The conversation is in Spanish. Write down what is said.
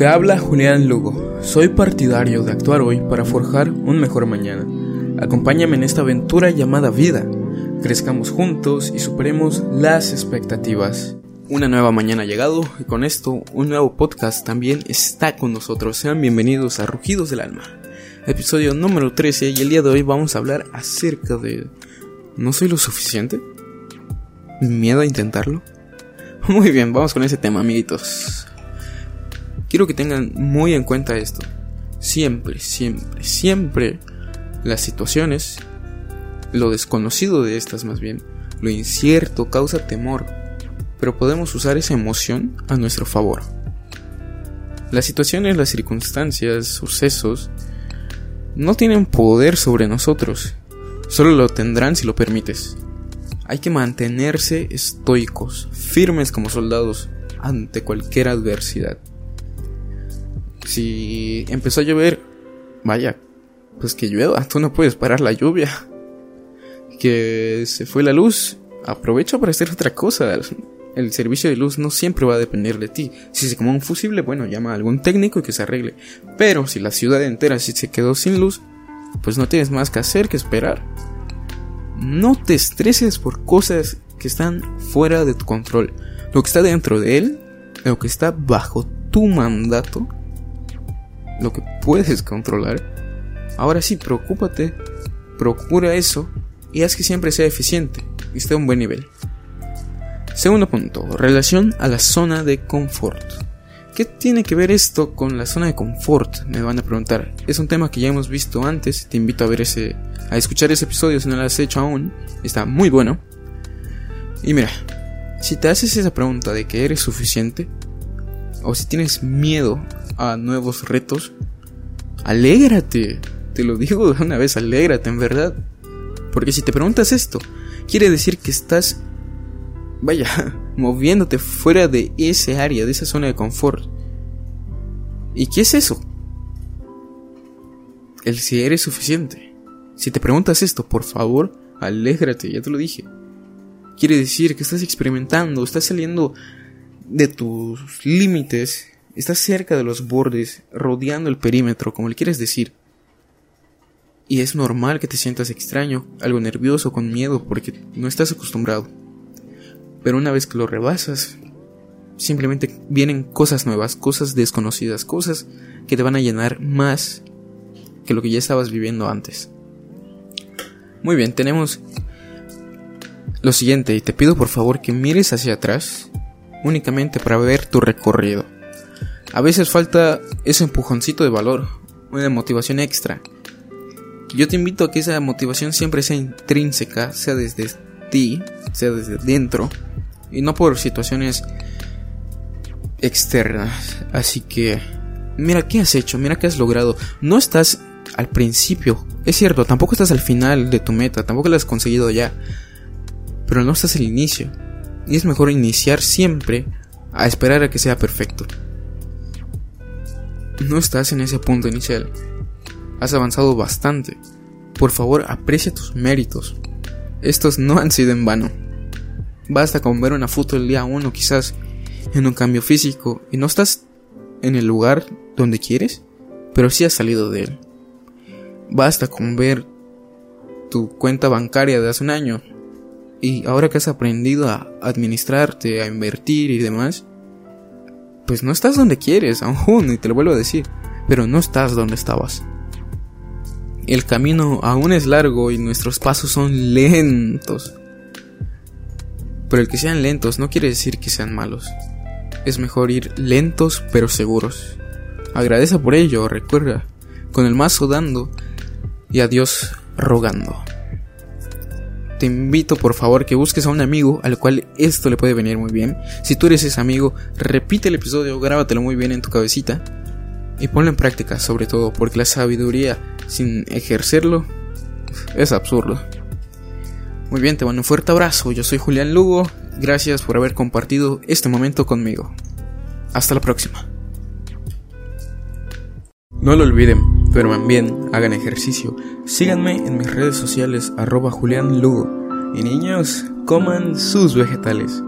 Te habla Julián Lugo. Soy partidario de actuar hoy para forjar un mejor mañana. Acompáñame en esta aventura llamada vida. Crezcamos juntos y superemos las expectativas. Una nueva mañana ha llegado y con esto un nuevo podcast también está con nosotros. Sean bienvenidos a Rugidos del Alma. Episodio número 13 y el día de hoy vamos a hablar acerca de... ¿No soy lo suficiente? ¿Miedo a intentarlo? Muy bien, vamos con ese tema, amiguitos. Quiero que tengan muy en cuenta esto. Siempre, siempre, siempre las situaciones, lo desconocido de estas más bien, lo incierto causa temor, pero podemos usar esa emoción a nuestro favor. Las situaciones, las circunstancias, sucesos, no tienen poder sobre nosotros, solo lo tendrán si lo permites. Hay que mantenerse estoicos, firmes como soldados ante cualquier adversidad. Si empezó a llover, vaya, pues que llueva, tú no puedes parar la lluvia. Que se fue la luz, aprovecha para hacer otra cosa. El servicio de luz no siempre va a depender de ti. Si se quemó un fusible, bueno, llama a algún técnico y que se arregle. Pero si la ciudad entera se quedó sin luz, pues no tienes más que hacer que esperar. No te estreses por cosas que están fuera de tu control. Lo que está dentro de él, lo que está bajo tu mandato, lo que puedes controlar, ahora sí, preocúpate, procura eso y haz que siempre sea eficiente y esté a un buen nivel. Segundo punto, relación a la zona de confort. ¿Qué tiene que ver esto con la zona de confort? Me van a preguntar. Es un tema que ya hemos visto antes. Te invito a ver ese, a escuchar ese episodio si no lo has hecho aún. Está muy bueno. Y mira, si te haces esa pregunta de que eres suficiente, o si tienes miedo a nuevos retos, alégrate. Te lo digo de una vez, alégrate en verdad. Porque si te preguntas esto, quiere decir que estás, vaya, moviéndote fuera de ese área, de esa zona de confort. ¿Y qué es eso? El si eres suficiente. Si te preguntas esto, por favor, alégrate, ya te lo dije. Quiere decir que estás experimentando, estás saliendo de tus límites, estás cerca de los bordes, rodeando el perímetro, como le quieres decir. Y es normal que te sientas extraño, algo nervioso, con miedo, porque no estás acostumbrado. Pero una vez que lo rebasas, simplemente vienen cosas nuevas, cosas desconocidas, cosas que te van a llenar más que lo que ya estabas viviendo antes. Muy bien, tenemos lo siguiente, y te pido por favor que mires hacia atrás únicamente para ver tu recorrido. A veces falta ese empujoncito de valor, una motivación extra. Yo te invito a que esa motivación siempre sea intrínseca, sea desde ti, sea desde dentro, y no por situaciones externas. Así que, mira qué has hecho, mira qué has logrado. No estás al principio, es cierto, tampoco estás al final de tu meta, tampoco la has conseguido ya, pero no estás al inicio. Y es mejor iniciar siempre a esperar a que sea perfecto. No estás en ese punto inicial. Has avanzado bastante. Por favor, aprecia tus méritos. Estos no han sido en vano. Basta con ver una foto el día 1 quizás en un cambio físico y no estás en el lugar donde quieres, pero sí has salido de él. Basta con ver tu cuenta bancaria de hace un año y ahora que has aprendido a administrarte, a invertir y demás, pues no estás donde quieres, aún, y te lo vuelvo a decir, pero no estás donde estabas. El camino aún es largo y nuestros pasos son lentos. Pero el que sean lentos no quiere decir que sean malos. Es mejor ir lentos pero seguros. Agradece por ello, recuerda, con el mazo dando y a Dios rogando te invito por favor que busques a un amigo al cual esto le puede venir muy bien. Si tú eres ese amigo, repite el episodio, grábatelo muy bien en tu cabecita y ponlo en práctica, sobre todo porque la sabiduría sin ejercerlo es absurdo. Muy bien, te mando un fuerte abrazo. Yo soy Julián Lugo. Gracias por haber compartido este momento conmigo. Hasta la próxima. No lo olviden pero bien, hagan ejercicio. Síganme en mis redes sociales arroba Julián Lugo. Y niños, coman sus vegetales.